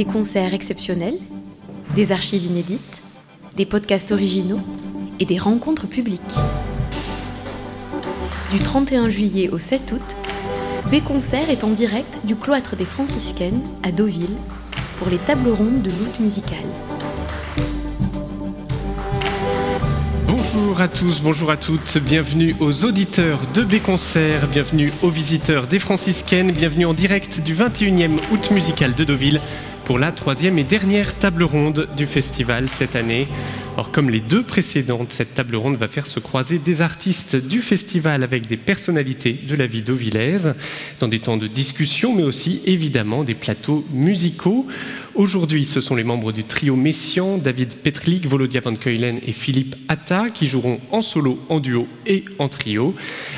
Des concerts exceptionnels, des archives inédites, des podcasts originaux et des rencontres publiques. Du 31 juillet au 7 août, B-Concert est en direct du cloître des franciscaines à Deauville pour les tables rondes de l'août musicale. Bonjour à tous, bonjour à toutes, bienvenue aux auditeurs de B-Concert, bienvenue aux visiteurs des franciscaines, bienvenue en direct du 21e août musical de Deauville pour la troisième et dernière table ronde du festival cette année. Or, comme les deux précédentes, cette table ronde va faire se croiser des artistes du festival avec des personnalités de la vie dauvillaise, dans des temps de discussion, mais aussi évidemment des plateaux musicaux. Aujourd'hui, ce sont les membres du trio Messian, David Petlik, Volodia Van Keulen et Philippe Atta, qui joueront en solo, en duo et en trio.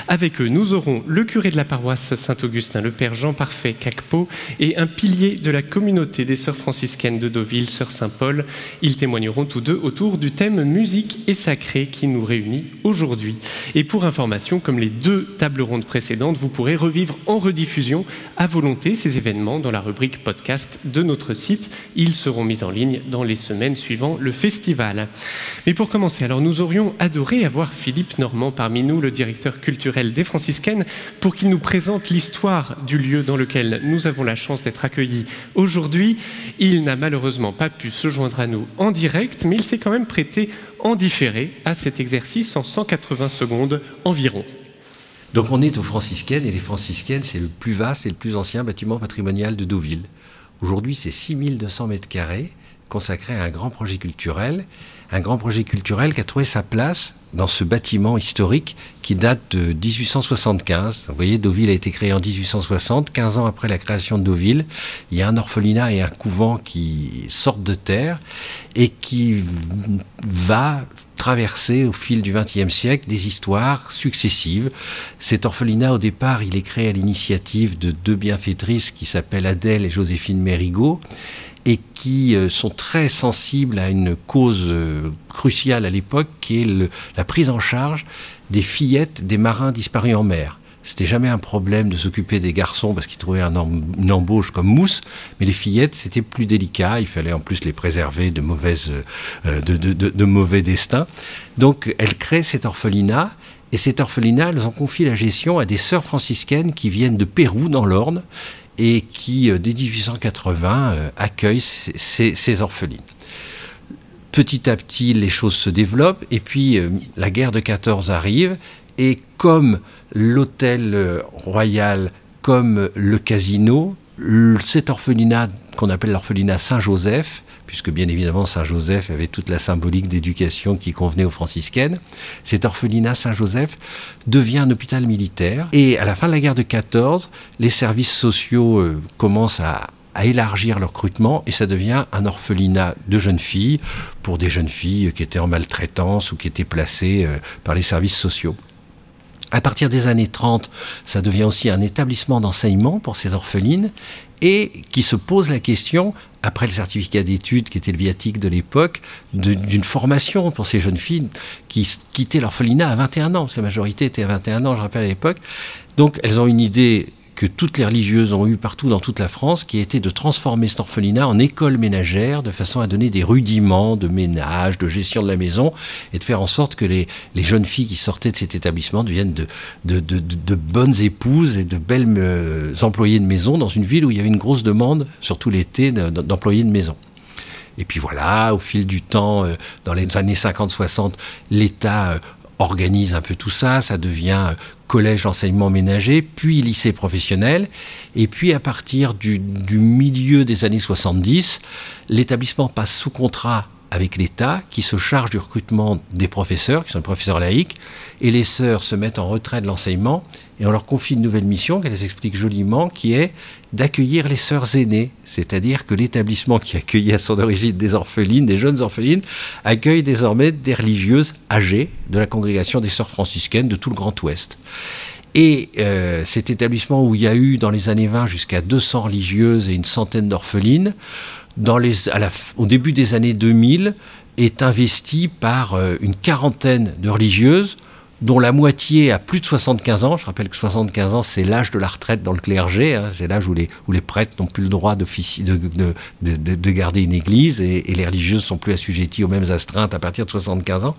Avec eux, nous aurons le curé de la paroisse Saint-Augustin, le père Jean Parfait Cacpo, et un pilier de la communauté des sœurs franciscaines de Deauville, sœur Saint-Paul. Ils témoigneront tous deux autour du thème musique et sacré qui nous réunit aujourd'hui. Et pour information, comme les deux tables rondes précédentes, vous pourrez revivre en rediffusion à volonté ces événements dans la rubrique podcast de notre site ils seront mis en ligne dans les semaines suivant le festival. Mais pour commencer, alors nous aurions adoré avoir Philippe Normand parmi nous, le directeur culturel des franciscaines, pour qu'il nous présente l'histoire du lieu dans lequel nous avons la chance d'être accueillis aujourd'hui. Il n'a malheureusement pas pu se joindre à nous en direct, mais il s'est quand même prêté en différé à cet exercice en 180 secondes environ. Donc on est aux franciscaines et les franciscaines, c'est le plus vaste et le plus ancien bâtiment patrimonial de Deauville. Aujourd'hui, c'est 6200 mètres carrés consacrés à un grand projet culturel, un grand projet culturel qui a trouvé sa place dans ce bâtiment historique qui date de 1875. Vous voyez, Deauville a été créé en 1860, 15 ans après la création de Deauville. Il y a un orphelinat et un couvent qui sortent de terre et qui va traverser au fil du XXe siècle des histoires successives. Cet orphelinat, au départ, il est créé à l'initiative de deux bienfaitrices qui s'appellent Adèle et Joséphine Mérigot et qui euh, sont très sensibles à une cause euh, cruciale à l'époque, qui est la prise en charge des fillettes des marins disparus en mer. C'était jamais un problème de s'occuper des garçons parce qu'ils trouvaient un une embauche comme mousse, mais les fillettes c'était plus délicat. Il fallait en plus les préserver de mauvaises, euh, de, de, mauvais destins. Donc elles créent cet orphelinat et cet orphelinat, elles ont confié la gestion à des sœurs franciscaines qui viennent de Pérou dans l'Orne et qui euh, dès 1880 euh, accueillent ces, orphelines petit à petit, les choses se développent. Et puis, la guerre de 14 arrive. Et comme l'hôtel euh, royal comme le casino, cet orphelinat qu'on appelle l'orphelinat Saint-Joseph, puisque bien évidemment Saint-Joseph avait toute la symbolique d'éducation qui convenait aux franciscaines, cet orphelinat Saint-Joseph devient un hôpital militaire. Et à la fin de la guerre de 14, les services sociaux euh, commencent à, élargir leur recrutement et ça devient un orphelinat de jeunes filles pour des jeunes filles qui étaient en maltraitance ou qui étaient placées euh, par les services sociaux. À partir des années 30, ça devient aussi un établissement d'enseignement pour ces orphelines et qui se pose la question, après le certificat d'études qui était le viatique de l'époque, d'une formation pour ces jeunes filles qui quittaient l'orphelinat à 21 ans, parce que la majorité était à 21 ans, je rappelle à l'époque. Donc elles ont une idée que toutes les religieuses ont eu partout dans toute la France, qui était de transformer cet orphelinat en école ménagère, de façon à donner des rudiments de ménage, de gestion de la maison, et de faire en sorte que les, jeunes filles qui sortaient de cet établissement deviennent de, de, bonnes épouses et de belles euh, employées de maison dans une ville où il y avait une grosse demande, surtout l'été, d'employés de maison. Et puis voilà, au fil du temps, euh, dans les années 50-60, l'État euh, organise un peu tout ça, ça devient collège d'enseignement ménager, puis lycée professionnel. Et puis à partir du, milieu des années 70, l'établissement passe sous contrat avec l'État qui se charge du recrutement des professeurs, qui sont des professeurs laïcs, et les sœurs se mettent en retrait de l'enseignement et on leur confie une nouvelle mission qu'elles expliquent joliment, qui est d'accueillir les sœurs aînées, c'est-à-dire que l'établissement qui accueillait à son origine des orphelines, des jeunes orphelines, accueille désormais des religieuses âgées de la congrégation des sœurs franciscaines de tout le Grand Ouest. Et euh, cet établissement où il y a eu dans les années 20 jusqu'à 200 religieuses et une centaine d'orphelines, au début des années 2000, est investi par euh, une quarantaine de religieuses, dont la moitié a plus de 75 ans. Je rappelle que 75 ans, c'est l'âge de la retraite dans le clergé. Hein. C'est l'âge où les, prêtres n'ont plus le droit de, de, de, de, garder une église et, les religieuses sont plus assujetties aux mêmes astreintes à partir de 75 ans.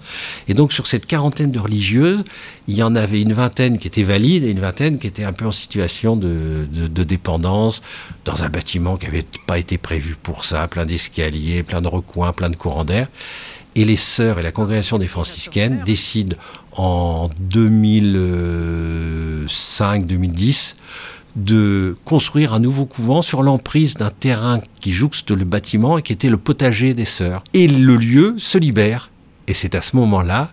Et donc sur cette quarantaine de religieuses, il y en avait une vingtaine qui étaient valides et une vingtaine qui étaient un peu en situation de, dépendance dans un bâtiment qui n'avait pas été prévu pour ça, plein d'escaliers, plein de recoins, plein de courants d'air. Et les sœurs et la congrégation des franciscaines décident en 2005-2010 de construire un nouveau couvent sur l'emprise d'un terrain qui jouxte le bâtiment et qui était le potager des sœurs. Et le lieu se libère. Et c'est à ce moment-là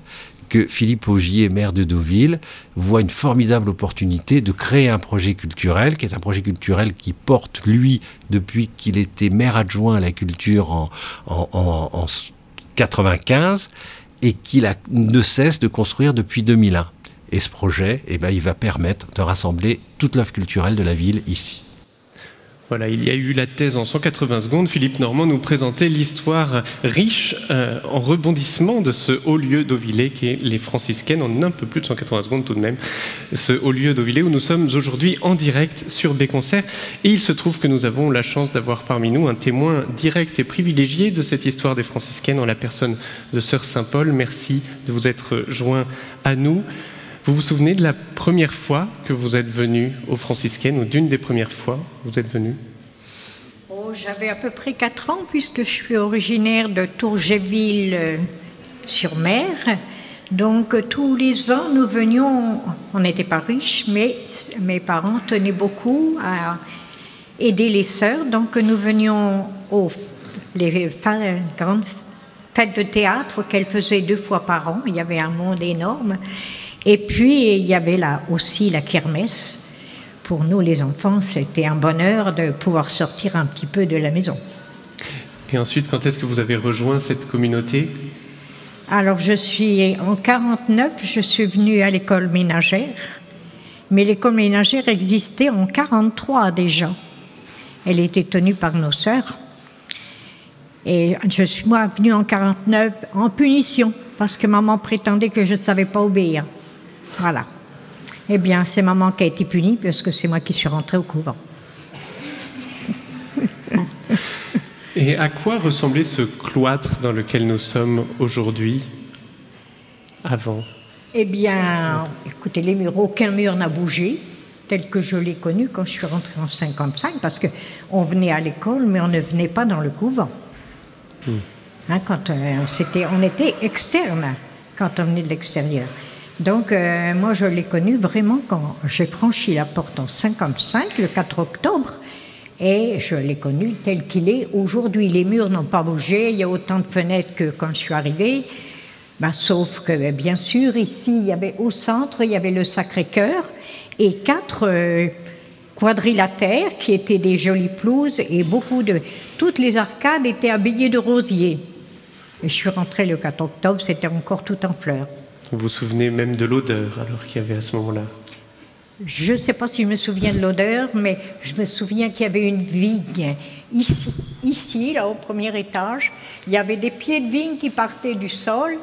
que Philippe Augier, maire de Deauville, voit une formidable opportunité de créer un projet culturel, qui est un projet culturel qui porte, lui, depuis qu'il était maire adjoint à la culture en, en, en, 95, et qu'il ne cesse de construire depuis 2001. Et ce projet, eh ben, il va permettre de rassembler toute l'œuvre culturelle de la ville ici. Voilà, il y a eu la thèse en 180 secondes. Philippe Normand nous présentait l'histoire riche euh, en rebondissement de ce haut lieu d'Auvillé qui est les franciscaines en un peu plus de 180 secondes tout de même. Ce haut lieu d'Auvillé où nous sommes aujourd'hui en direct sur Béconcert. Et il se trouve que nous avons la chance d'avoir parmi nous un témoin direct et privilégié de cette histoire des franciscaines en la personne de Sœur Saint-Paul. Merci de vous être joint à nous. Vous vous souvenez de la première fois que vous êtes venu aux franciscaines, ou d'une des premières fois que vous êtes venu? Oh, J'avais à peu près 4 ans, puisque je suis originaire de Tourgéville-sur-Mer. Donc tous les ans, nous venions, on n'était pas riches, mais mes parents tenaient beaucoup à aider les sœurs. Donc nous venions aux les grandes fêtes de théâtre qu'elles faisaient deux fois par an. Il y avait un monde énorme. Et puis, il y avait là aussi la kermesse. Pour nous, les enfants, c'était un bonheur de pouvoir sortir un petit peu de la maison. Et ensuite, quand est-ce que vous avez rejoint cette communauté? Alors, je suis en 49, je suis venue à l'école ménagère. Mais l'école ménagère existait en 43 déjà. Elle était tenue par nos sœurs. Et je suis moi venue en 49 en punition parce que maman prétendait que je ne savais pas obéir. Voilà. Eh bien, c'est maman qui a été punie parce que c'est moi qui suis rentrée au couvent. Et à quoi ressemblait ce cloître dans lequel nous sommes aujourd'hui, avant? Eh bien, écoutez, les murs, aucun mur n'a bougé, tel que je l'ai connu quand je suis rentrée en 55, parce qu'on venait à l'école, mais on ne venait pas dans le couvent. Hmm. Hein, quand euh, c'était, on était externe quand on venait de l'extérieur. Donc, euh, moi, je l'ai connu vraiment quand j'ai franchi la porte en 55, le 4 octobre, et je l'ai connu tel qu'il est. Aujourd'hui, les murs n'ont pas bougé, il y a autant de fenêtres que quand je suis arrivée. Ben, sauf que, bien sûr, ici, il y avait au centre, il y avait le Sacré-Cœur et quatre euh, quadrilatères qui étaient des jolies pelouses et beaucoup de. Toutes les arcades étaient habillées de rosiers. Et je suis rentrée le 4 octobre, c'était encore tout en fleurs. Vous vous souvenez même de l'odeur alors qu'il y avait à ce moment-là? Je ne sais pas si je me souviens de l'odeur, mais je me souviens qu'il y avait une vigne. Ici, ici, là, au premier étage, il y avait des pieds de vigne qui partaient du sol,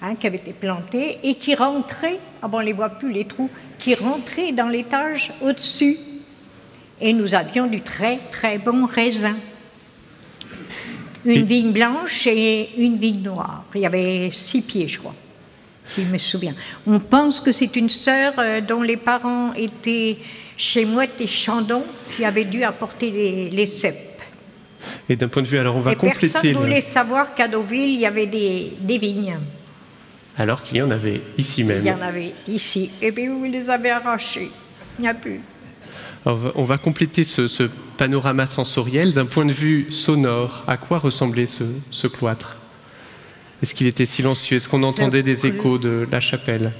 hein, qui avaient été plantés, et qui rentraient, ah bon, on ne les voit plus, les trous, qui rentraient dans l'étage au-dessus. Et nous avions du très, très bon raisin. Une vigne blanche et une vigne noire. Il y avait six pieds, je crois si je me souviens. On pense que c'est une sœur euh, dont les parents étaient chez Mouette et Chandon qui avait dû apporter les, les cèpes. Et d'un point de vue, alors on va compléter. Personne ne voulait savoir qu'à Deauville, il y avait des, des vignes. Alors qu'il y en avait ici même. Il y en avait ici. Et puis vous les avez arrachés. Il n'y a plus. on va compléter ce, ce panorama sensoriel d'un point de vue sonore. À quoi ressemblait ce, ce cloître? Est-ce qu'il était silencieux? Est-ce qu'on entendait des échos de la chapelle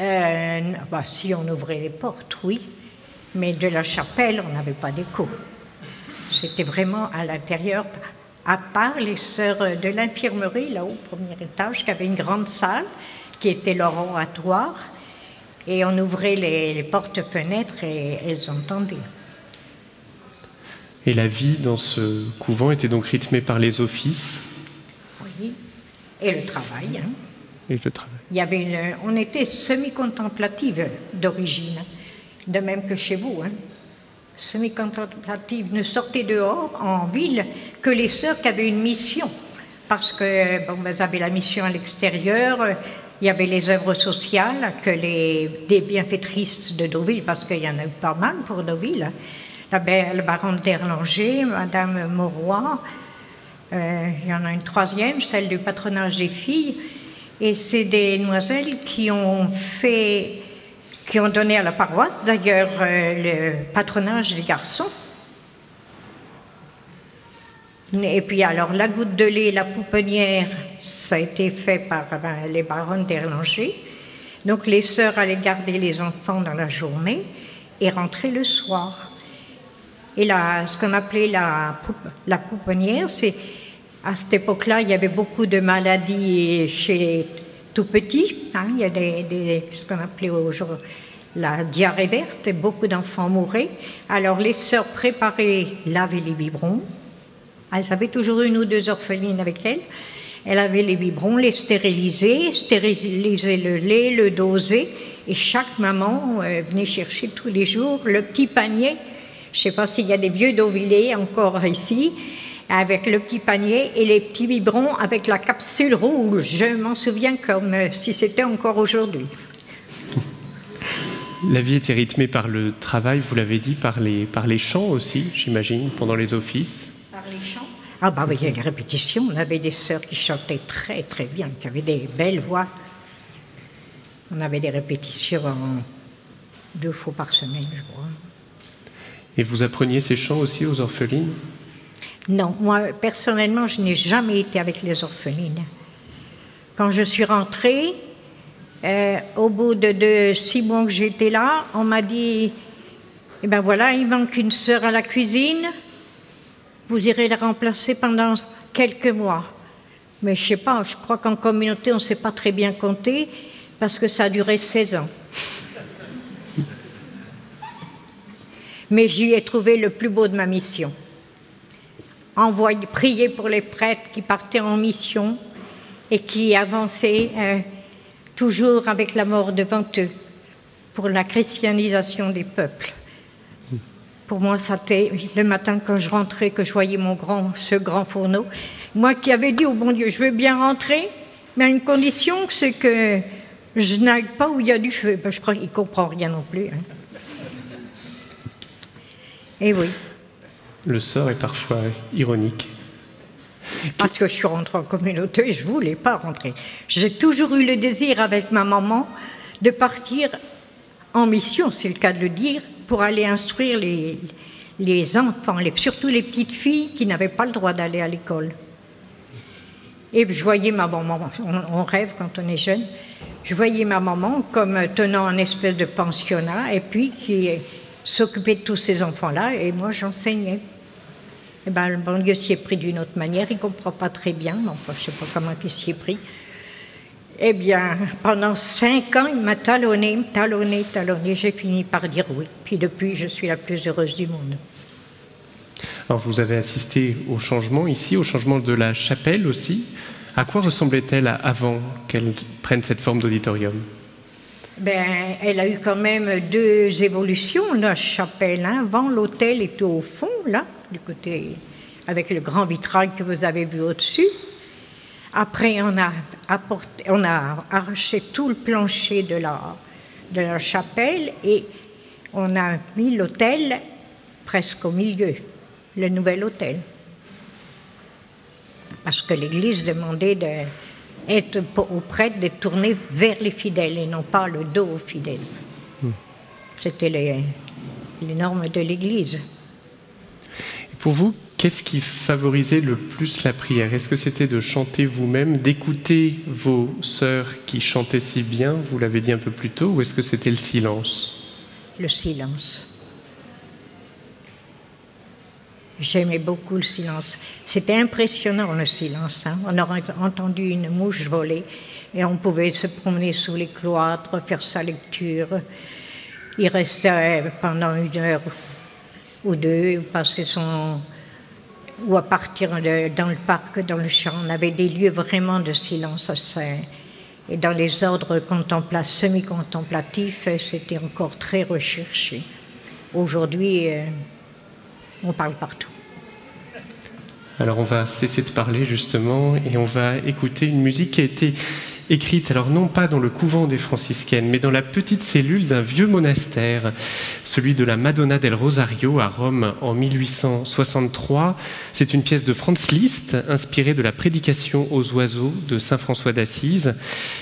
euh, bah, Si on ouvrait les portes, oui. Mais de la chapelle, on n'avait pas d'écho. C'était vraiment à l'intérieur, à part les sœurs de l'infirmerie, là-haut, au premier étage, qui avait une grande salle, qui était leur oratoire. Et on ouvrait les, les portes-fenêtres et elles entendaient. Et la vie dans ce couvent était donc rythmée par les offices? Et le travail. Hein. et le travail. Il y avait on était semi-contemplative d'origine, de même que chez vous. Hein. Semi-contemplative ne sortait dehors en ville que les sœurs qui avaient une mission. Parce que bon, vous avez la mission à l'extérieur, il y avait les œuvres sociales que les des bienfaitrices de Deauville, parce qu'il y en a eu pas mal pour Deauville. La belle baronne d'Erlanger, Madame Mauroy, euh, il y en a une troisième, celle du patronage des filles. Et c'est des demoiselles qui ont fait, qui ont donné à la paroisse, d'ailleurs, euh, le patronage des garçons. Et puis alors, la goutte de lait, la pouponnière, ça a été fait par ben, les baronnes d'Erlanger. Donc les sœurs allaient garder les enfants dans la journée et rentrer le soir. Et là, ce qu'on appelait la, la pouponnière, c'est à cette époque-là, il y avait beaucoup de maladies chez les tout petits. Hein. il y a ce qu'on appelait aujourd'hui la diarrhée verte, et beaucoup d'enfants mouraient. Alors les sœurs préparaient, lavaient les biberons. Elles avaient toujours une ou deux orphelines avec elles. Elles avaient les biberons, les stérilisaient, stérilisaient le lait, le dosaient. Et chaque maman euh, venait chercher tous les jours le petit panier. Je ne sais pas s'il y a des vieux d'Auvillers encore ici avec le petit panier et les petits biberons avec la capsule rouge. Je m'en souviens comme si c'était encore aujourd'hui. La vie était rythmée par le travail, vous l'avez dit, par les, par les chants aussi, j'imagine, pendant les offices. Par les chants? Ah bah oui, il y a les répétitions. On avait des sœurs qui chantaient très très bien, qui avaient des belles voix. On avait des répétitions deux fois par semaine, je crois. Et vous appreniez ces chants aussi aux orphelines? Non, moi personnellement, je n'ai jamais été avec les orphelines. Quand je suis rentrée, euh, au bout de, six mois que j'étais là, on m'a dit Eh ben voilà, il manque une sœur à la cuisine, vous irez la remplacer pendant quelques mois. Mais je sais pas, je crois qu'en communauté, on ne sait pas très bien compter parce que ça a duré 16 ans. Mais j'y ai trouvé le plus beau de ma mission envoyer, prier pour les prêtres qui partaient en mission et qui avançaient euh, toujours avec la mort devant eux pour la christianisation des peuples. Pour moi, c'était le matin quand je rentrais que je voyais mon grand, ce grand fourneau. Moi qui avais dit au bon Dieu, je veux bien rentrer, mais à une condition, c'est que je n'aille pas où il y a du feu. Ben, je crois qu'il ne comprend rien non plus. Hein. Et oui le sort est parfois ironique. Parce que je suis rentrée en communauté, je ne voulais pas rentrer. J'ai toujours eu le désir avec ma maman de partir en mission, c'est le cas de le dire, pour aller instruire les, les enfants, les, surtout les petites filles qui n'avaient pas le droit d'aller à l'école. Et je voyais ma maman, on, rêve quand on est jeune, je voyais ma maman comme tenant un espèce de pensionnat et puis qui s'occupait de tous ces enfants-là et moi j'enseignais. Eh ben, le bon Dieu s'y est pris d'une autre manière. Il ne comprend pas très bien, mais enfin, je ne sais pas comment il s'y est pris. Eh bien, pendant cinq ans, il m'a talonné, talonné, talonné. J'ai fini par dire oui. Puis depuis, je suis la plus heureuse du monde. Alors, vous avez assisté au changement ici, au changement de la chapelle aussi. À quoi ressemblait-elle avant qu'elle prenne cette forme d'auditorium? Ben, elle a eu quand même deux évolutions, la chapelle. Hein. Avant, l'hôtel était au fond, là, du côté, avec le grand vitrail que vous avez vu au-dessus. Après, on a, apporté, on a arraché tout le plancher de la, de la chapelle et on a mis l'hôtel presque au milieu, le nouvel hôtel. Parce que l'Église demandait de, être au prêtre d'être tourné vers les fidèles et non pas le dos aux fidèles. Hmm. C'était les, les, normes de l'Église. Pour vous, qu'est-ce qui favorisait le plus la prière? Est-ce que c'était de chanter vous-même, d'écouter vos sœurs qui chantaient si bien, vous l'avez dit un peu plus tôt, ou est-ce que c'était le silence? Le silence. J'aimais beaucoup le silence. C'était impressionnant le silence. Hein. On aurait entendu une mouche voler et on pouvait se promener sous les cloîtres, faire sa lecture. Il restait pendant une heure ou deux, passer son ou à partir dans le parc, dans le champ. On avait des lieux vraiment de silence assez Et dans les ordres semi-contemplatifs, c'était encore très recherché. Aujourd'hui, euh, on parle partout. Alors on va cesser de parler justement et on va écouter une musique qui a été écrite, alors non pas dans le couvent des franciscaines, mais dans la petite cellule d'un vieux monastère, celui de la Madonna del Rosario à Rome en 1863. C'est une pièce de Franz Liszt, inspirée de la prédication aux oiseaux de Saint François d'Assise.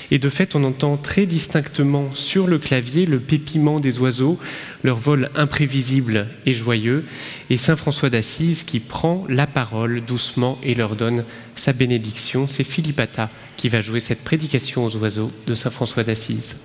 Et de fait, on entend très distinctement sur le clavier le pépiment des oiseaux, leur vol imprévisible et joyeux, et Saint François d'Assise qui prend la parole doucement et leur donne sa bénédiction. C'est Philippata qui va jouer cette prédication aux oiseaux de Saint François d'Assise.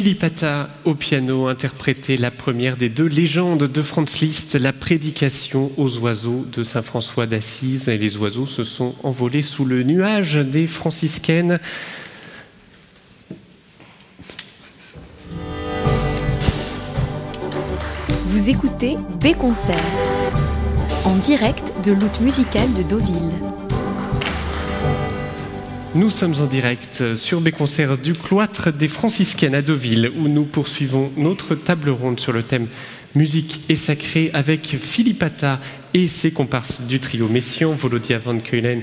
Philippe Atta au piano interprétait la première des deux légendes de Franz Liszt, la prédication aux oiseaux de Saint François d'Assise. Et les oiseaux se sont envolés sous le nuage des franciscaines. Vous écoutez B Concert en direct de l'outre musicale de Deauville. Nous sommes en direct sur des concerts du cloître des franciscaines à Deauville où nous poursuivons notre table ronde sur le thème musique et sacré avec Philippe Atta et ses comparses du trio Messian, Volodia Van Keulen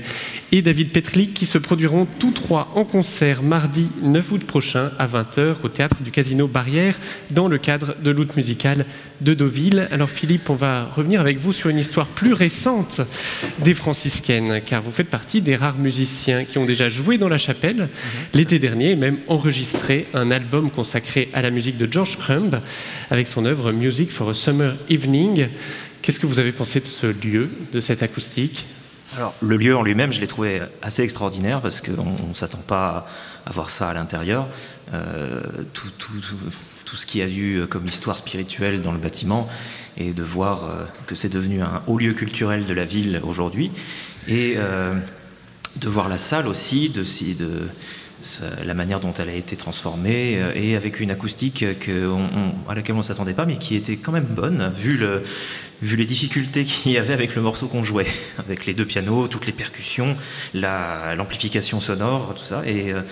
et David Petlik, qui se produiront tous trois en concert mardi 9 août prochain à 20h au théâtre du Casino Barrière dans le cadre de l'outre musicale de Deauville. Alors Philippe, on va revenir avec vous sur une histoire plus récente des franciscaines, car vous faites partie des rares musiciens qui ont déjà joué dans la chapelle mhm. l'été dernier et même enregistré un album consacré à la musique de George Crumb avec son œuvre Music for a Summer Evening. Qu'est-ce que vous avez pensé de ce lieu, de cette acoustique alors, le lieu en lui-même, je l'ai trouvé assez extraordinaire parce qu'on ne s'attend pas à voir ça à l'intérieur. Euh, tout, ce qui a eu comme histoire spirituelle dans le bâtiment et de voir euh, que c'est devenu un haut lieu culturel de la ville aujourd'hui et euh, de voir la salle aussi, de la manière dont elle a été transformée euh, et avec une acoustique que à laquelle on ne s'attendait pas, mais qui était quand même bonne, vu, le, vu les difficultés qu'il y avait avec le morceau qu'on jouait, avec les deux pianos, toutes les percussions, l'amplification sonore, tout ça. Et, euh,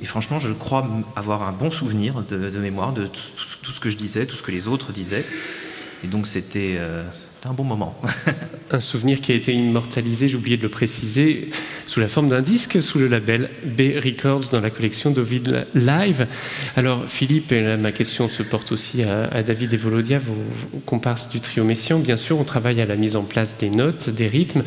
et, franchement, je crois avoir un bon souvenir de, mémoire de tout, ce que je disais, tout ce que les autres disaient. Et donc c'était euh, un bon moment. un souvenir qui a été immortalisé, j'ai oublié de le préciser, sous la forme d'un disque sous le label B Records dans la collection d'Ovid Live. Alors Philippe, et ma question se porte aussi à, David et Volodia, vos, comparses du trio Messian. Bien sûr, on travaille à la mise en place des notes, des rythmes,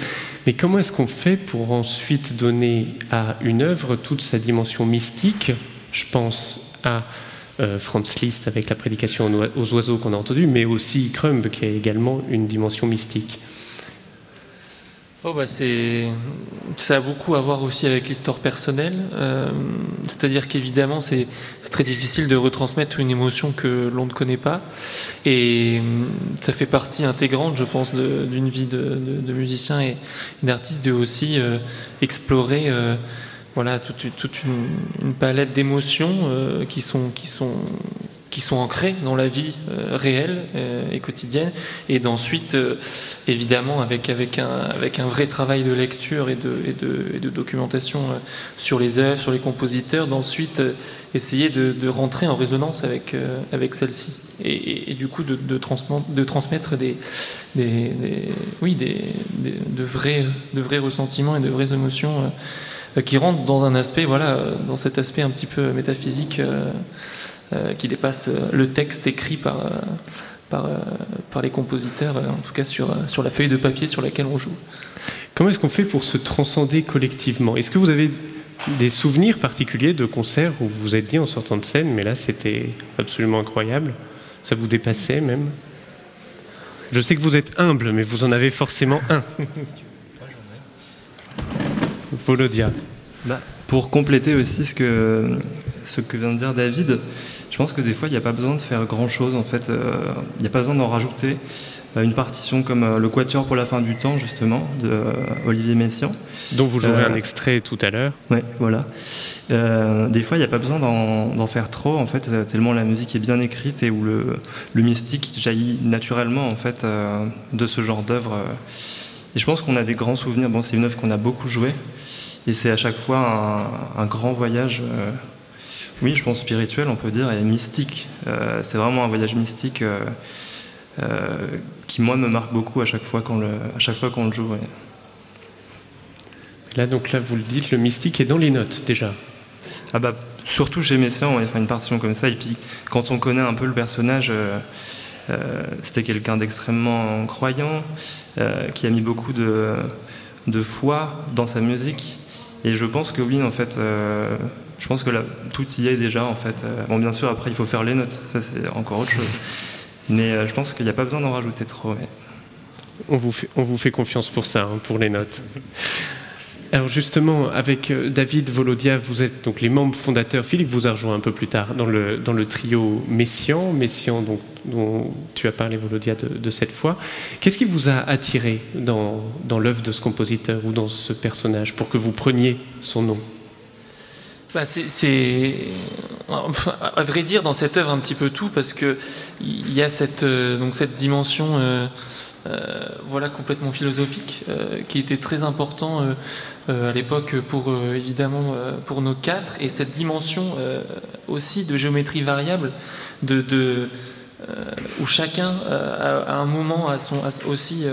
mais comment est-ce qu'on fait pour ensuite donner à une œuvre toute sa dimension mystique? Je pense à euh, Franz Liszt avec la prédication aux oiseaux qu'on a entendu, mais aussi Crumb qui a également une dimension mystique. Oh bah c'est, ça a beaucoup à voir aussi avec l'histoire personnelle. Euh, c'est-à-dire qu'évidemment, c'est, très difficile de retransmettre une émotion que l'on ne connaît pas. Et ça fait partie intégrante, je pense, d'une vie de, musicien et, d'artiste de aussi euh, explorer voilà, toute, une, palette d'émotions euh, qui, sont, qui, sont, qui sont ancrées dans la vie euh, réelle euh, et quotidienne, et d'ensuite, évidemment, avec, avec, un, avec un vrai travail de lecture et de, et de, documentation sur les œuvres, sur les compositeurs, d'ensuite essayer de, rentrer en résonance avec, avec celle-ci, et, du coup de, de, transmettre des, des, oui, des, de, vrais, de vrais ressentiments et de vraies émotions. Euh, qui rentre dans un aspect, voilà, dans cet aspect un petit peu métaphysique euh, euh, qui dépasse le texte écrit par, par, par, les compositeurs, en tout cas sur, sur la feuille de papier sur laquelle on joue. Comment est-ce qu'on fait pour se transcender collectivement? Est-ce que vous avez des souvenirs particuliers de concerts où vous vous êtes dit en sortant de scène, mais là c'était absolument incroyable Ça vous dépassait même? Je sais que vous êtes humble, mais vous en avez forcément un. Volodia. Bah, pour compléter aussi ce que, ce que vient de dire David, je pense que des fois, il n'y a pas besoin de faire grand-chose. En fait, euh, il n'y a pas besoin d'en rajouter. Euh, une partition comme euh, le Quatuor pour la fin du temps, justement, de Olivier Messiaen. Dont vous jouerez un extrait tout à l'heure. Oui, voilà. des fois, il n'y a pas besoin d'en faire trop, en fait, tellement la musique est bien écrite et où le, le mystique jaillit naturellement, en fait, de ce genre d'œuvre. Et je pense qu'on a des grands souvenirs. Bon, c'est une œuvre qu'on a beaucoup jouée. Et c'est à chaque fois un, grand voyage, euh, oui, je pense spirituel, on peut dire, et mystique. Euh, c'est vraiment un voyage mystique euh, qui, moi, me marque beaucoup à chaque fois qu'on le, à chaque fois qu'on le joue. Là, donc là, vous le dites, le mystique est dans les notes déjà. Ah bah, surtout chez Messiaen, on va faire une partition comme ça. Et puis, quand on connaît un peu le personnage, c'était quelqu'un d'extrêmement croyant, qui a mis beaucoup de, de foi dans sa musique. Et je pense que oui, en fait, euh, je pense que là, tout y est déjà, en fait. Euh, bon, bien sûr, après, il faut faire les notes, ça c'est encore autre chose. Mais euh, je pense qu'il n'y a pas besoin d'en rajouter trop. On, vous fait, confiance pour ça, hein, pour les notes. Alors justement, avec euh, David Volodia, vous êtes donc les membres fondateurs. Philippe vous a rejoint un peu plus tard dans le, dans le trio Messian, Messian donc, dont tu as parlé Volodia de, cette fois. Qu'est-ce qui vous a attiré dans, dans l'œuvre de ce compositeur ou dans ce personnage pour que vous preniez son nom? Bah c'est, à vrai dire, dans cette œuvre un petit peu tout, parce que il y a cette, euh, donc cette dimension, euh, voilà, complètement philosophique, qui était très important à l'époque pour évidemment pour nos quatre, et cette dimension aussi de géométrie variable, de, de où chacun à un moment a son aussi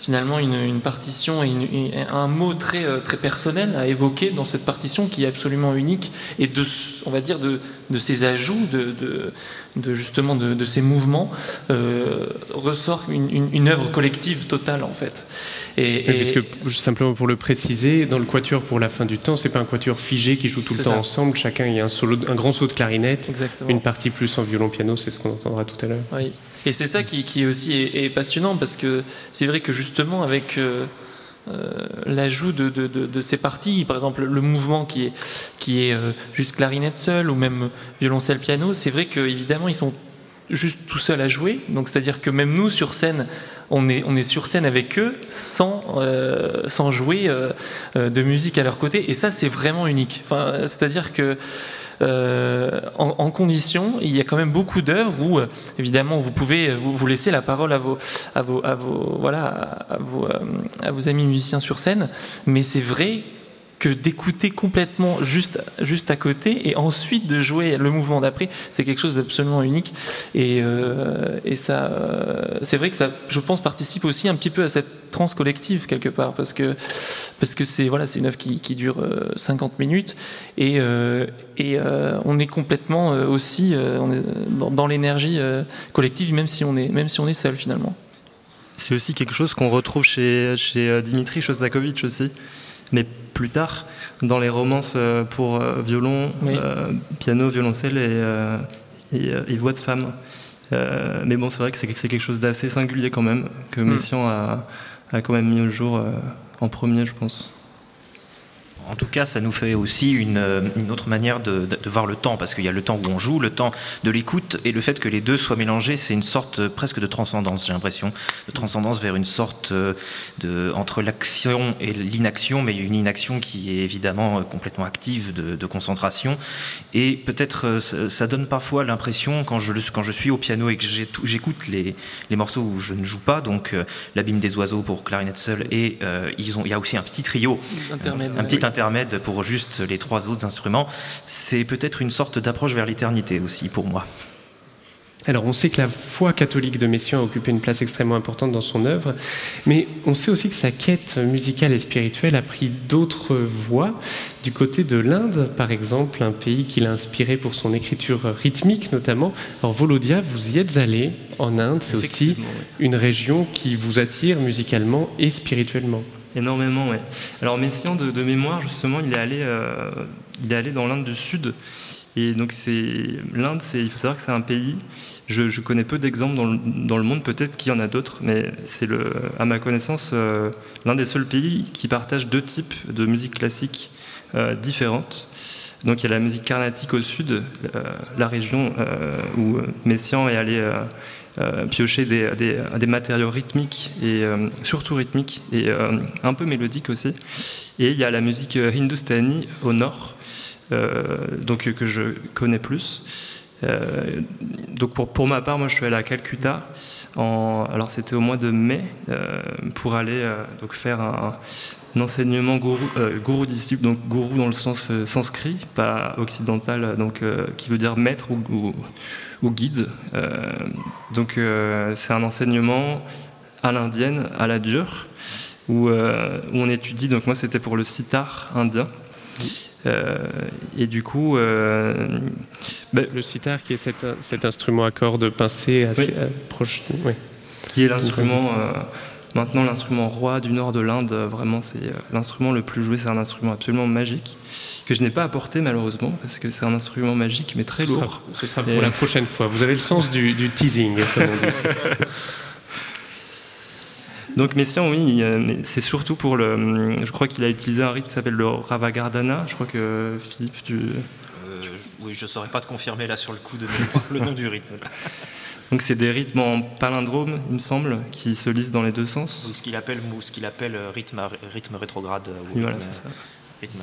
finalement une, partition et, un mot très, euh, très personnel à évoquer dans cette partition qui est absolument unique et de, on va dire, de, de ces ajouts, de, de, justement de, ces mouvements, euh, ressort une, une, œuvre collective totale en fait. Et, Puisque, simplement pour le préciser, dans le quatuor pour la fin du temps, c'est pas un quatuor figé qui joue tout le temps ensemble. Chacun il y a un solo, un grand saut de clarinette, une partie plus en violon piano, c'est ce qu'on entendra tout à l'heure. Oui. Et c'est ça qui, qui aussi est, passionnant parce que c'est vrai que justement avec euh, euh, l'ajout de, de, de, ces parties, par exemple le mouvement qui est, qui est euh, juste clarinette seule ou même violoncelle piano, c'est vrai qu'évidemment ils sont juste tout seuls à jouer. Donc c'est-à-dire que même nous sur scène, on est, on est sur scène avec eux sans, sans jouer de musique à leur côté. Et ça c'est vraiment unique. Enfin, c'est-à-dire que euh, en, condition. Il y a quand même beaucoup d'œuvres où, euh, évidemment, vous pouvez vous, vous, laisser la parole à vos, à vos, à vos, voilà, à vos, euh, à vos amis musiciens sur scène, mais c'est vrai que d'écouter complètement juste, juste à côté et ensuite de jouer le mouvement d'après, c'est quelque chose d'absolument unique. Et, euh, et ça, euh, c'est vrai que ça, je pense, participe aussi un petit peu à cette transe collective quelque part, parce que parce que c'est voilà, une œuvre qui, qui, dure 50 euh, minutes et, et on est complètement aussi dans, dans l'énergie collective, même si on est même si on est seul finalement. C'est aussi quelque chose qu'on retrouve chez, chez Dimitri Shostakovich aussi mais plus tard, dans les romances euh, pour euh, violon, euh, piano, violoncelle et, voix de femme. mais bon, c'est vrai que c'est quelque chose d'assez singulier quand même, que mm. Messiaen a, a, quand même mis au jour en premier, je pense. En tout cas, ça nous fait aussi une, euh, autre manière de, voir le temps, parce qu'il y a le temps où on joue, le temps de l'écoute, et le fait que les deux soient mélangés, c'est une sorte euh, presque de transcendance, j'ai l'impression, de transcendance vers une sorte euh, de, entre l'action et l'inaction, mais une inaction qui est évidemment complètement active de, concentration. Et peut-être ça donne parfois l'impression, quand je, quand je suis au piano et que j'écoute les, les, morceaux où je ne joue pas, donc l'abîme des oiseaux pour clarinette seule, et ils ont, il y a aussi un petit trio, un, petit intermède pour juste les trois autres instruments, c'est peut-être une sorte d'approche vers l'éternité aussi pour moi. Alors on sait que la foi catholique de Messiaen a occupé une place extrêmement importante dans son œuvre, mais on sait aussi que sa quête musicale et spirituelle a pris d'autres voies. Du côté de l'Inde, par exemple, un pays qui l'a inspiré pour son écriture rythmique notamment. Alors Volodia, vous y êtes allé en Inde, c'est aussi une région qui vous attire musicalement et spirituellement. Énormément, oui. Alors Messiaen, de, mémoire, justement, il est allé, euh, il est allé dans l'Inde du Sud. Et donc c'est l'Inde, il faut savoir que c'est un pays. Je, connais peu d'exemples dans, dans, le monde, peut-être qu'il y en a d'autres, mais c'est à ma connaissance euh, l'un des seuls pays qui partage deux types de musique classique euh, différentes. Donc il y a la musique carnatique au sud, la région où Messiaen est allé euh, piocher des, matériaux rythmiques et euh, surtout rythmiques et euh, un peu mélodiques aussi. Et il y a la musique hindustani au nord, donc que je connais plus. donc pour, pour, ma part, moi je suis allé à Calcutta. En, alors c'était au mois de mai pour aller donc faire un, enseignement gourou, gourou, donc gourou dans le sens sanskrit, pas occidental, donc qui veut dire maître ou guide. Euh, donc euh, c'est un enseignement à l'indienne, à la dure, où, euh, où on étudie, donc moi c'était pour le sitar indien. et du coup. Ben le sitar, qui est cet, cet, instrument à cordes pincées assez proche. Oui. Qui est l'instrument. Maintenant, l'instrument roi du nord de l'Inde, vraiment, c'est l'instrument le plus joué, c'est un instrument absolument magique que je n'ai pas apporté malheureusement, parce que c'est un instrument magique mais très lourd. ce sera pour la prochaine fois. Vous avez le sens du, teasing, comme on dit. Donc Messiaen, oui, mais c'est surtout pour le. Je crois qu'il a utilisé un rite qui s'appelle le Ravagardana. Je crois que Philippe, tu. oui, je ne saurais pas te confirmer là sur le coup de le nom du rythme. Donc c'est des rythmes en palindrome, il me semble, qui se lisent dans les deux sens. Ou ce qu'il appelle, ce qu'il appelle rythme, rythme rétrograde. oui, voilà, c'est ça. Rythme,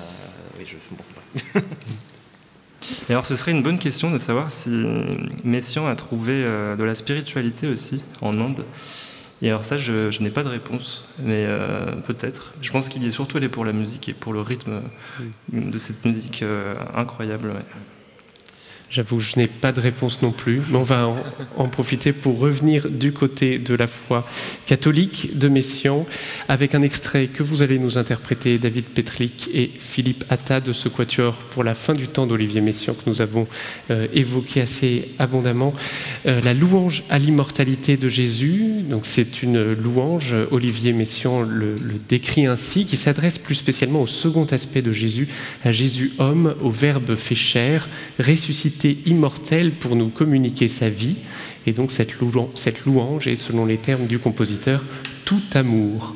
oui, je, Et alors ce serait une bonne question de savoir si Messiaen a trouvé euh, de la spiritualité aussi en Inde. Et alors ça, je, n'ai pas de réponse, mais euh, peut-être. Je pense qu'il y est surtout allé pour la musique et pour le rythme de cette musique euh, incroyable. J'avoue, je n'ai pas de réponse non plus, mais on va en, profiter pour revenir du côté de la foi catholique de Messiaen avec un extrait que vous allez nous interpréter, David Petlik et Philippe Atta de ce quatuor pour la fin du temps d'Olivier Messiaen que nous avons euh, évoqué assez abondamment. Euh, la louange à l'immortalité de Jésus, donc c'est une louange, Olivier Messiaen le, le décrit ainsi, qui s'adresse plus spécialement au second aspect de Jésus, à Jésus homme, au Verbe fait chair, ressuscité immortel pour nous communiquer sa vie. Et donc cette louange est, selon les termes du compositeur, tout amour.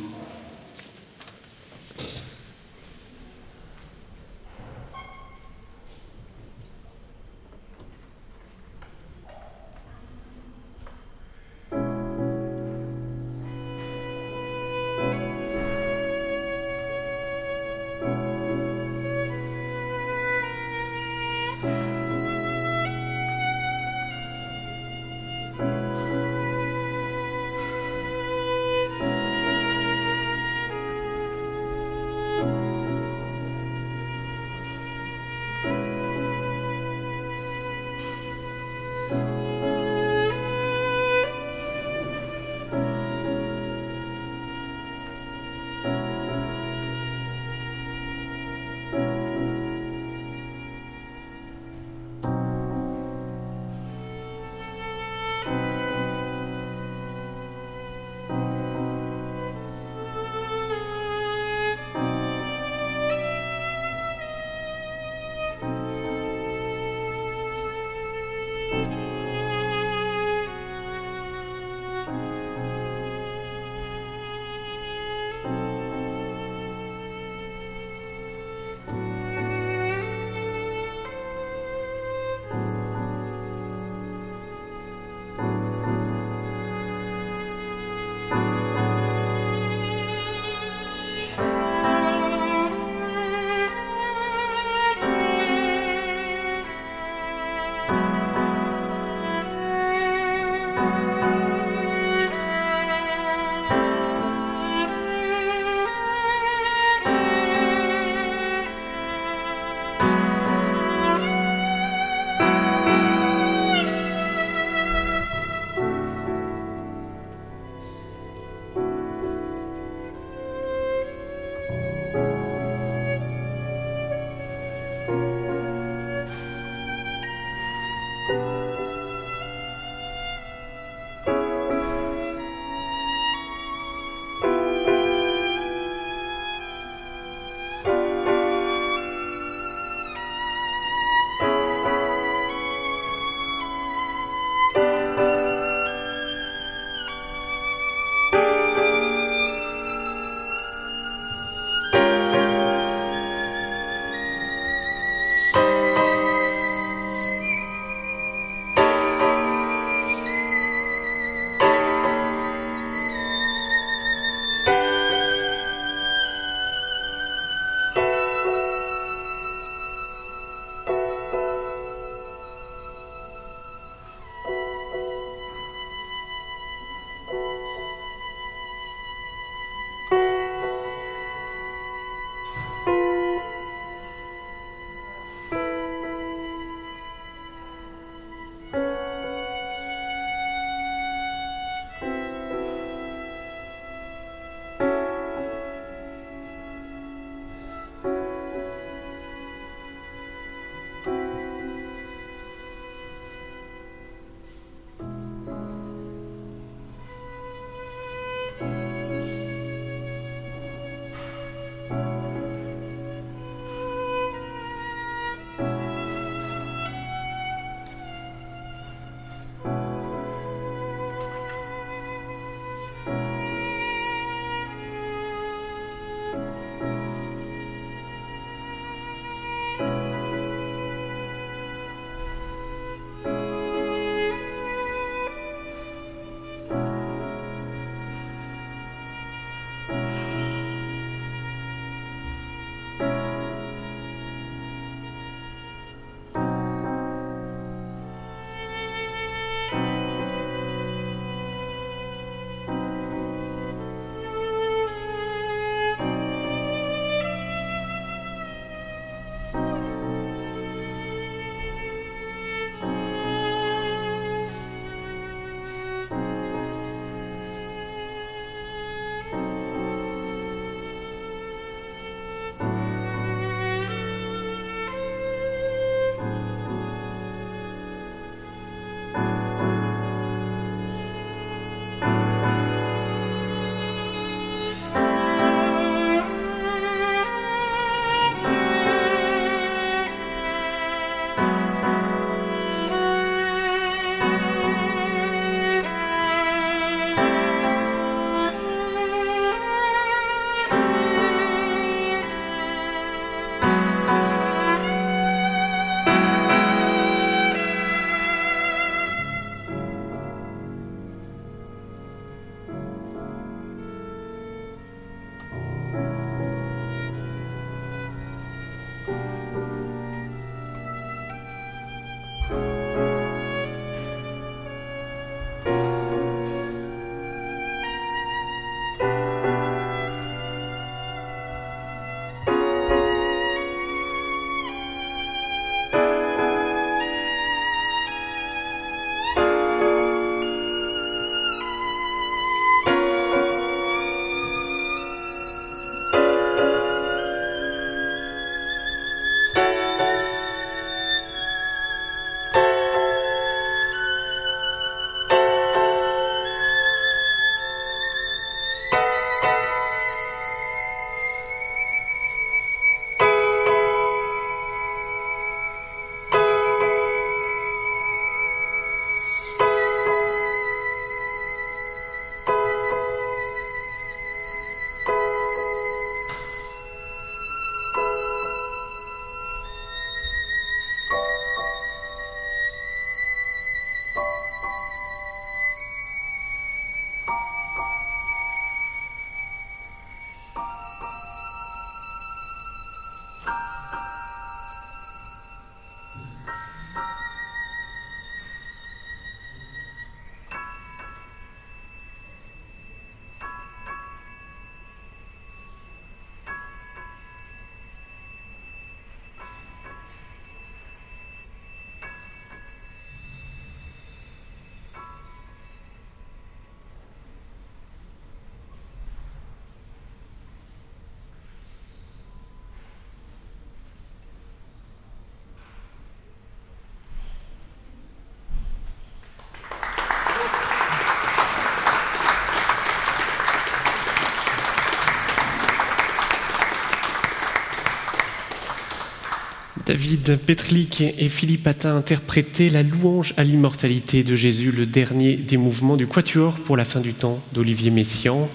David Petlik et Philippe Attin interprétaient la louange à l'immortalité de Jésus, le dernier des mouvements du Quatuor pour la fin du temps d'Olivier Messiaen.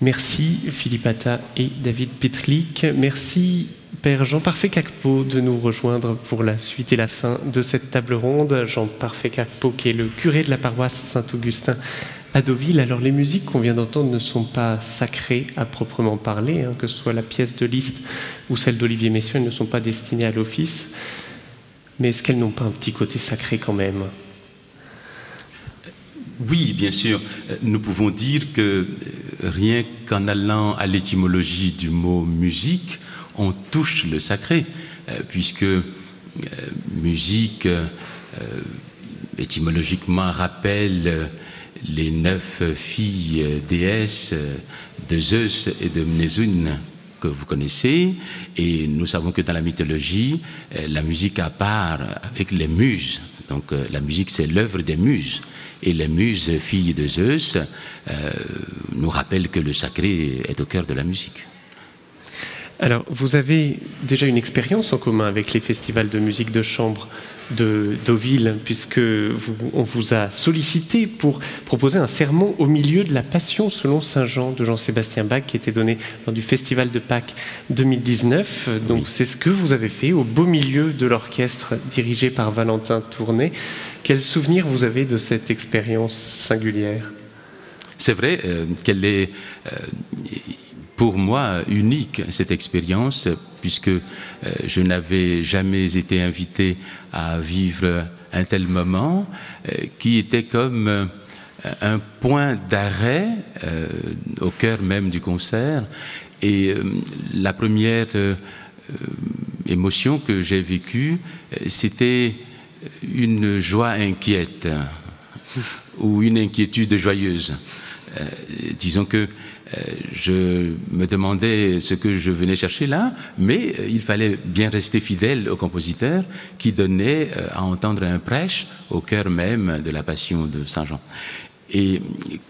Merci Philippe Atta et David Petlik. Merci Père Jean Parfait Cacpo de nous rejoindre pour la suite et la fin de cette table ronde. Jean Parfait Cacpo qui est le curé de la paroisse Saint-Augustin à Deauville. Alors les musiques qu'on vient d'entendre ne sont pas sacrées à proprement parler, hein, que ce soit la pièce de Liszt ou celle d'Olivier Messiaen, elles ne sont pas destinées à l'office. Mais est-ce qu'elles n'ont pas un petit côté sacré quand même? Oui, bien sûr. Nous pouvons dire que rien qu'en allant à l'étymologie du mot musique, on touche le sacré, euh, puisque euh, musique euh, étymologiquement rappelle les neuf filles déesses de Zeus et de Mnézune que vous connaissez, et nous savons que dans la mythologie, la musique a part avec les muses. Donc la musique, c'est l'œuvre des muses. Et les muses, filles de Zeus, nous rappellent que le sacré est au cœur de la musique. Alors, vous avez déjà une expérience en commun avec les festivals de musique de chambre de Deauville, puisque on vous a sollicité pour proposer un sermon au milieu de la Passion selon Saint Jean de Jean-Sébastien Bach, qui était donné lors du Festival de Pâques 2019. Donc, c'est ce que vous avez fait au beau milieu de l'orchestre dirigé par Valentin Tournet. Quel souvenir vous avez de cette expérience singulière? C'est vrai euh, qu'elle est. Euh, pour moi unique cette expérience puisque euh, je n'avais jamais été invité à vivre un tel moment euh, qui était comme euh, un point d'arrêt au cœur même du concert. Et la première émotion que j'ai vécue c'était une joie inquiète ou une inquiétude joyeuse. Disons que je me demandais ce que je venais chercher là, mais euh, il fallait bien rester fidèle au compositeur qui donnait euh, à entendre un prêche au cœur même de la passion de Saint Jean. Et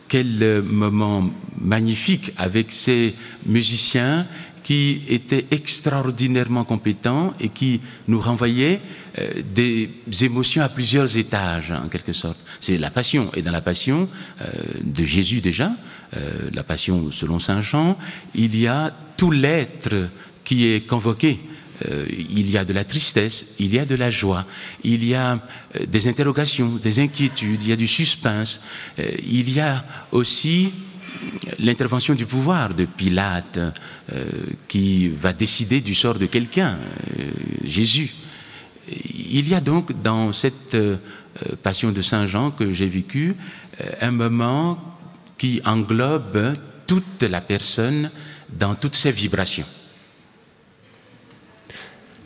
quel moment magnifique avec ces musiciens qui étaient extraordinairement compétents et qui nous renvoyaient des émotions à plusieurs étages, en quelque sorte. C'est la passion. Et dans la passion de Jésus déjà, euh, la Passion selon Saint Jean, il y a tout l'être qui est convoqué. Euh, il y a de la tristesse, il y a de la joie, il y a euh, des interrogations, des inquiétudes, il y a du suspense, il y a aussi l'intervention du pouvoir de Pilate qui va décider du sort de quelqu'un, Jésus. Il y a donc dans cette passion de Saint Jean que j'ai vécue un moment qui englobe toute la personne dans toutes ses vibrations.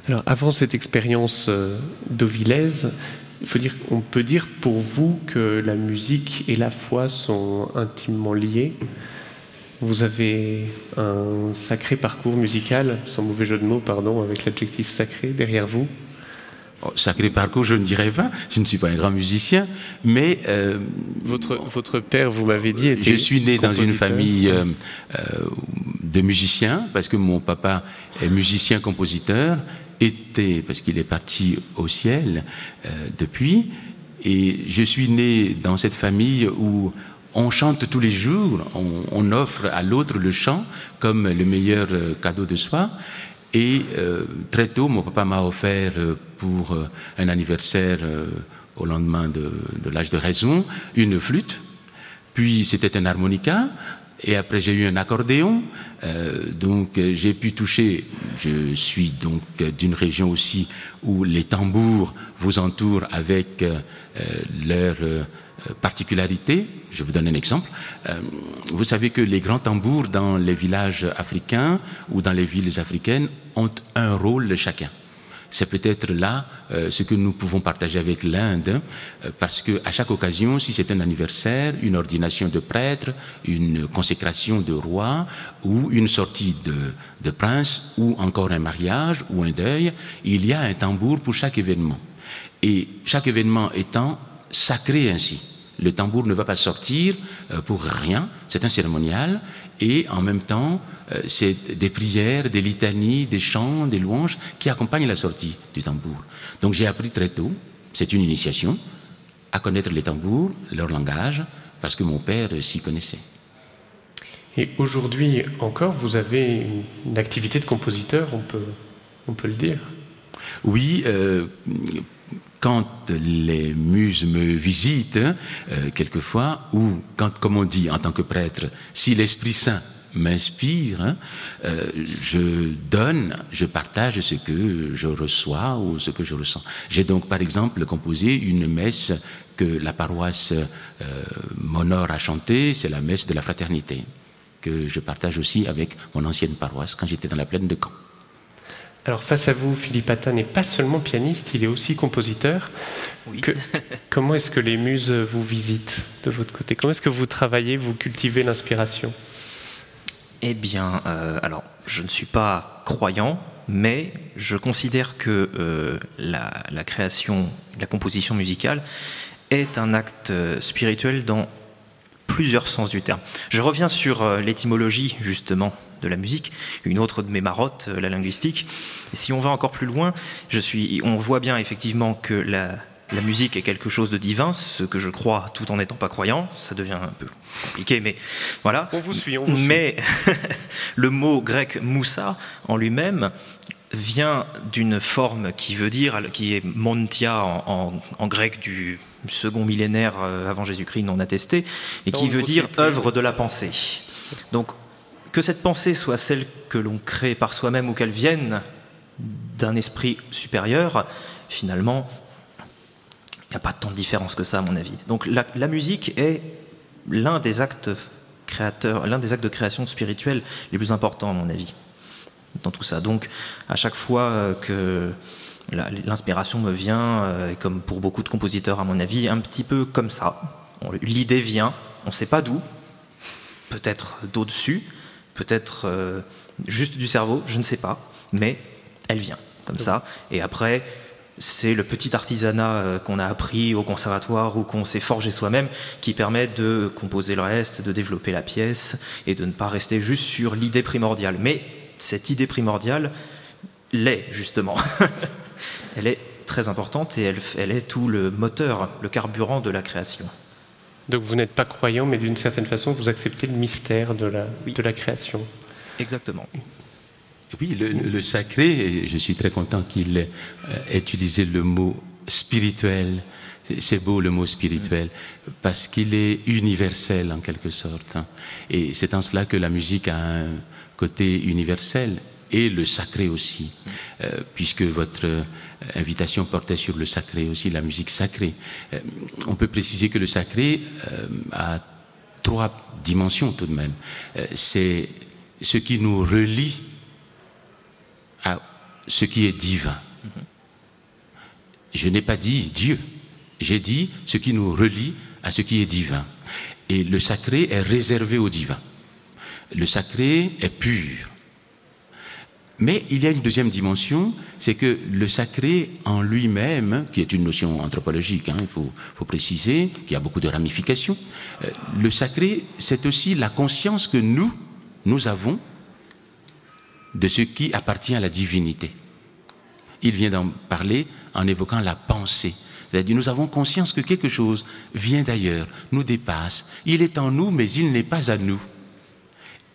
Alors, avant cette expérience euh, d'Ovillaise, il faut dire, on peut dire pour vous que la musique et la foi sont intimement liées. Vous avez un sacré parcours musical, sans mauvais jeu de mots, pardon, avec l'adjectif sacré derrière vous. Oh, sacré parcours, je ne dirais pas. Je ne suis pas un grand musicien, mais euh, votre votre père, vous m'avez dit, était je suis né dans une famille euh, euh, de musiciens parce que mon papa est musicien-compositeur, était parce qu'il est parti au ciel depuis, et je suis né dans cette famille où on chante tous les jours, on, offre à l'autre le chant comme le meilleur cadeau de soi. Et euh, très tôt, mon papa m'a offert euh, pour euh, un anniversaire au lendemain de, l'âge de raison une flûte. Puis c'était un harmonica. Et après, j'ai eu un accordéon. donc, j'ai pu toucher. Je suis donc d'une région aussi où les tambours vous entourent avec leur euh, particularité. Je vous donne un exemple. Euh, vous savez que les grands tambours dans les villages africains ou dans les villes africaines ont un rôle chacun. C'est peut-être là euh, ce que nous pouvons partager avec l'Inde, parce que à chaque occasion, si c'est un anniversaire, une ordination de prêtre, une consécration de roi, ou une sortie de, de prince, ou encore un mariage ou un deuil, il y a un tambour pour chaque événement. Et chaque événement étant sacré ainsi. Le tambour ne va pas sortir euh, pour rien, c'est un cérémonial, et en même temps, euh, c'est des prières, des litanies, des chants, des louanges qui accompagnent la sortie du tambour. Donc j'ai appris très tôt, c'est une initiation, à connaître les tambours, leur langage, parce que mon père s'y connaissait. Et aujourd'hui encore, vous avez une activité de compositeur, on peut, on peut le dire? Oui, euh, quand les muses me visitent, euh, quelquefois, ou quand, comme on dit en tant que prêtre, si l'Esprit Saint m'inspire, hein, euh, je donne, je partage ce que je reçois ou ce que je ressens. J'ai donc, par exemple, composé une messe que la paroisse euh, m'honore à chanter, c'est la messe de la fraternité, que je partage aussi avec mon ancienne paroisse quand j'étais dans la plaine de Caen. Alors face à vous, Philippe Atta n'est pas seulement pianiste, il est aussi compositeur. comment est-ce que les muses vous visitent de votre côté? Comment est-ce que vous travaillez, vous cultivez l'inspiration? Eh bien, euh, alors, je ne suis pas croyant, mais je considère que euh, la, la, création, la composition musicale est un acte spirituel dans plusieurs sens du terme. Je reviens sur euh, l'étymologie, justement, de la musique, une autre de mes marottes, euh, la linguistique. si on va encore plus loin, je suis, on voit bien effectivement que la, la musique est quelque chose de divin, ce que je crois tout en n'étant pas croyant. Ça devient un peu compliqué, mais voilà. On vous suit, on vous Mais le mot grec moussa en lui-même vient d'une forme qui veut dire, qui est montia en, en, grec du second millénaire euh, avant Jésus-Christ non attesté, et qui veut dire œuvre de la pensée. Donc que cette pensée soit celle que l'on crée par soi-même ou qu'elle vienne d'un esprit supérieur, finalement, il n'y a pas tant de différence que ça, à mon avis. Donc la, musique est l'un des actes créateurs, l'un des actes de création spirituelle les plus importants, à mon avis, dans tout ça. Donc, à chaque fois euh, que l'inspiration me vient, euh, comme pour beaucoup de compositeurs, à mon avis, un petit peu comme ça. L'idée vient, on ne sait pas d'où, peut-être d'au-dessus, peut-être euh, juste du cerveau, je ne sais pas, mais elle vient comme ça. Et après, c'est le petit artisanat euh, qu'on a appris au conservatoire ou qu'on s'est forgé soi-même qui permet de composer le reste, de développer la pièce et de ne pas rester juste sur l'idée primordiale. Mais cette idée primordiale l'est justement. elle est très importante et elle, elle est tout le moteur, le carburant de la création. Donc vous n'êtes pas croyant, mais d'une certaine façon, vous acceptez le mystère de la, de la création. Exactement. Oui, le, sacré, je suis très content qu'il ait euh, utilisé le mot spirituel. C'est beau le mot spirituel, parce qu'il est universel en quelque sorte. Hein. Et c'est en cela que la musique a un côté universel et le sacré aussi, euh, puisque votre euh, invitation portait sur le sacré aussi, la musique sacrée. Euh, on peut préciser que le sacré a trois dimensions tout de même. C'est ce qui nous relie à ce qui est divin. Je n'ai pas dit Dieu, j'ai dit ce qui nous relie à ce qui est divin. Et le sacré est réservé au divin. Le sacré est pur. Mais il y a une deuxième dimension, c'est que le sacré en lui-même, qui est une notion anthropologique, hein, il faut, préciser, qu'il y a beaucoup de ramifications, euh, le sacré, c'est aussi la conscience que nous, nous avons de ce qui appartient à la divinité. Il vient d'en parler en évoquant la pensée. C'est-à-dire, nous avons conscience que quelque chose vient d'ailleurs, nous dépasse. Il est en nous, mais il n'est pas à nous.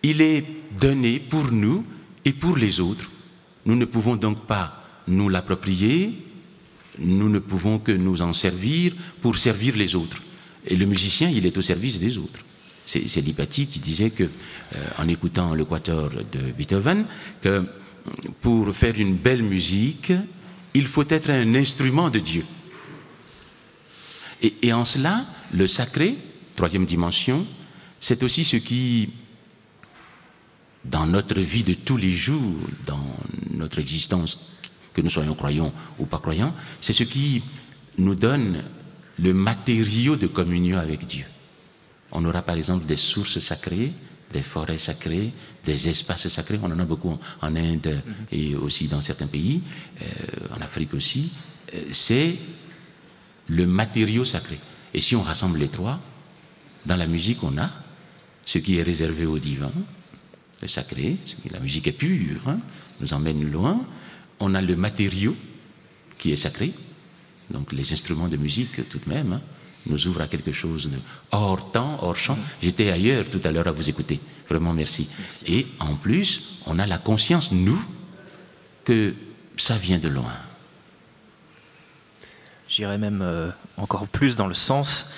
Il est donné pour nous et pour les autres. Nous ne pouvons donc pas nous l'approprier, nous ne pouvons que nous en servir pour servir les autres. Et le musicien, il est au service des autres. C'est Lipati qui disait que, euh, en écoutant le quatuor de Beethoven, que pour faire une belle musique, il faut être un instrument de Dieu. et en cela, le sacré, troisième dimension, c'est aussi ce qui dans notre vie de tous les jours, dans notre existence, que nous soyons croyants ou pas croyants, c'est ce qui nous donne le matériau de communion avec Dieu. On aura par exemple des sources sacrées, des forêts sacrées, des espaces sacrés. On en a beaucoup en Inde et aussi dans certains pays, euh, en Afrique aussi. Euh, c'est le matériau sacré. Et si on rassemble les trois, dans la musique, on a ce qui est réservé au divin, le sacré, la musique est pure, hein, nous emmène loin. On a le matériau qui est sacré, donc les instruments de musique tout de même, hein, nous ouvrent à quelque chose de hors temps, hors champ. J'étais ailleurs tout à l'heure à vous écouter. Vraiment merci. Et en plus, on a la conscience, nous, que ça vient de loin. J'irais même euh, encore plus dans le sens,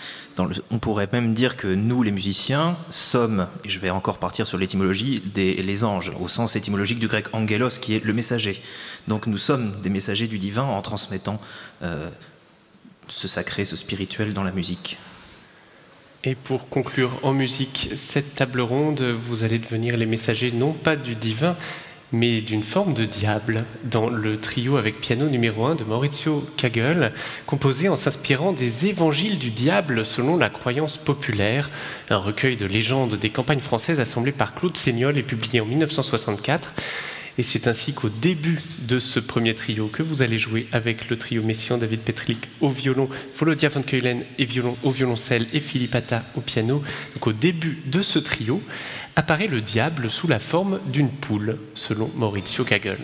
on pourrait même dire que nous, les musiciens, sommes, et je vais encore partir sur l'étymologie, des les anges, au sens étymologique du grec angelos, qui est le messager. Donc nous sommes des messagers du divin en transmettant euh, ce sacré, ce spirituel dans la musique. Et pour conclure en musique cette table ronde, vous allez devenir les messagers non pas du divin, mais d'une forme de diable dans le trio avec piano numéro 1 de Maurizio Kagel, composé en s'inspirant des évangiles du diable selon la croyance populaire, un recueil de légendes des campagnes françaises assemblé par Claude Seignol et publié en 1964. Et c'est ainsi qu'au début de ce premier trio que vous allez jouer avec le trio messian David Petrik au violon, Volodia van Keulen et violon, au violoncelle et Philippe Atta au piano. Donc au début de ce trio apparaît le diable sous la forme d'une poule, selon Maurizio Kagel.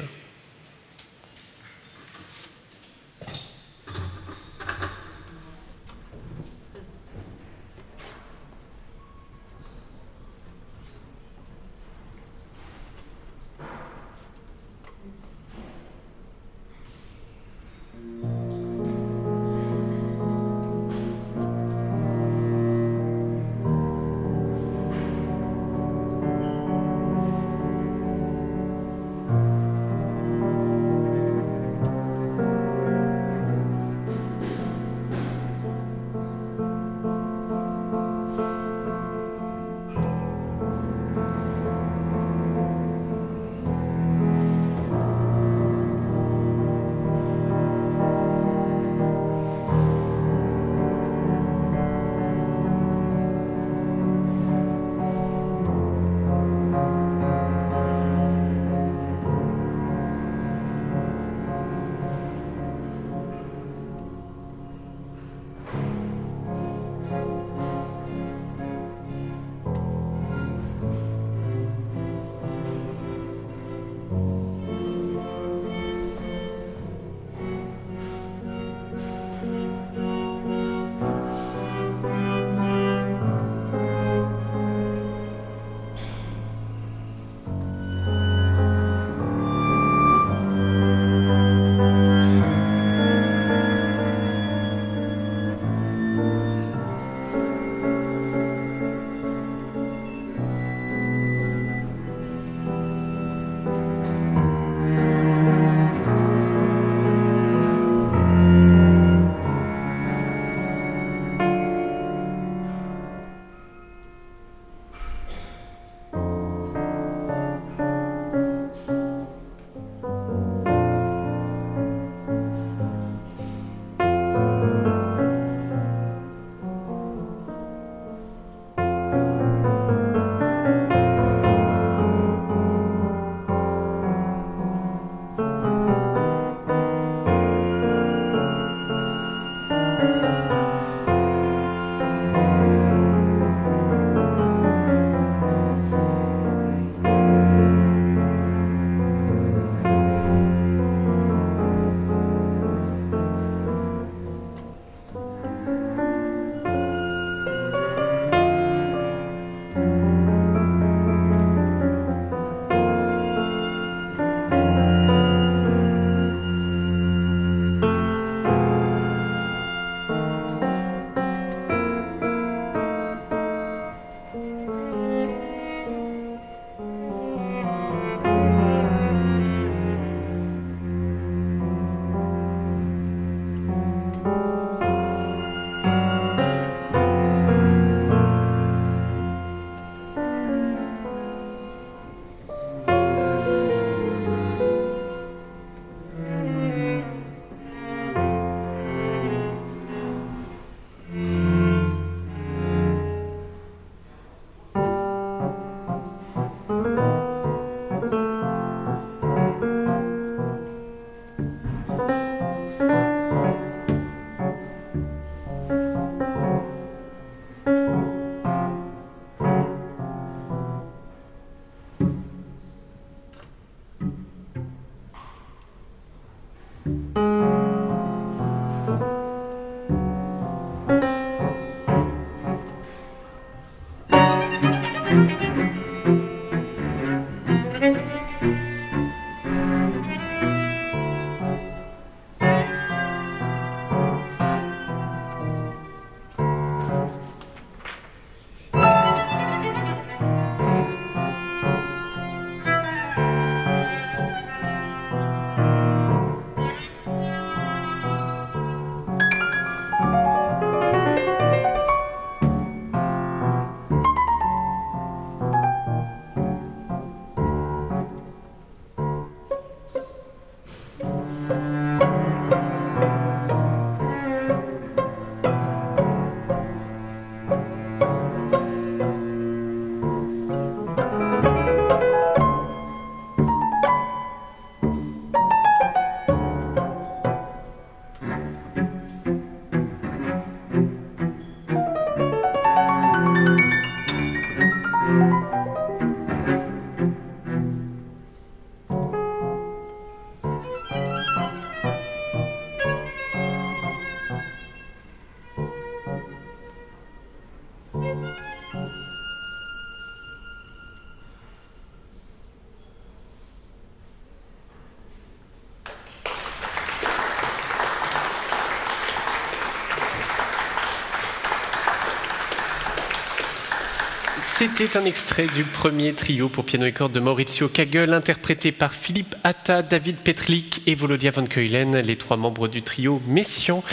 C'était un extrait du premier trio pour piano et cordes de Maurizio Kagel, interprété par Philippe Atta, David Petlik et Volodia von Keulen, les trois membres du trio Messian,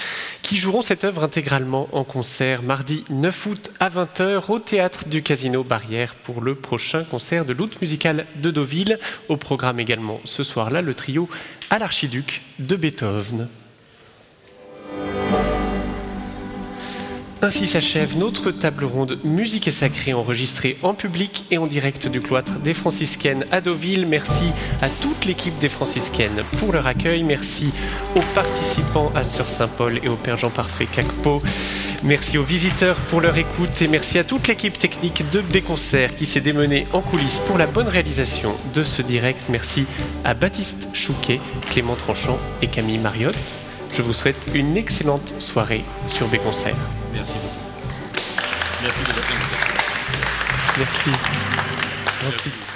qui joueront cette œuvre intégralement en concert mardi 9 août à 20h au théâtre du Casino Barrière pour le prochain concert de l'Out musical de Deauville. Au programme également ce soir-là, le trio à l'archiduc de Beethoven. Ainsi s'achève notre table ronde musique et sacrée enregistrée en public et en direct du cloître des franciscaines à Deauville. Merci à toute l'équipe des franciscaines pour leur accueil. Merci aux participants à Sœur Saint-Paul et au Père Jean Parfait Cacpo. Merci aux visiteurs pour leur écoute et merci à toute l'équipe technique de Béconcert qui s'est démenée en coulisses pour la bonne réalisation de ce direct. Merci à Baptiste Chouquet, Clément Tranchant et Camille Mariotte. Je vous souhaite une excellente soirée sur Béconcert. Merci beaucoup. Merci de votre invitation. Merci. Merci.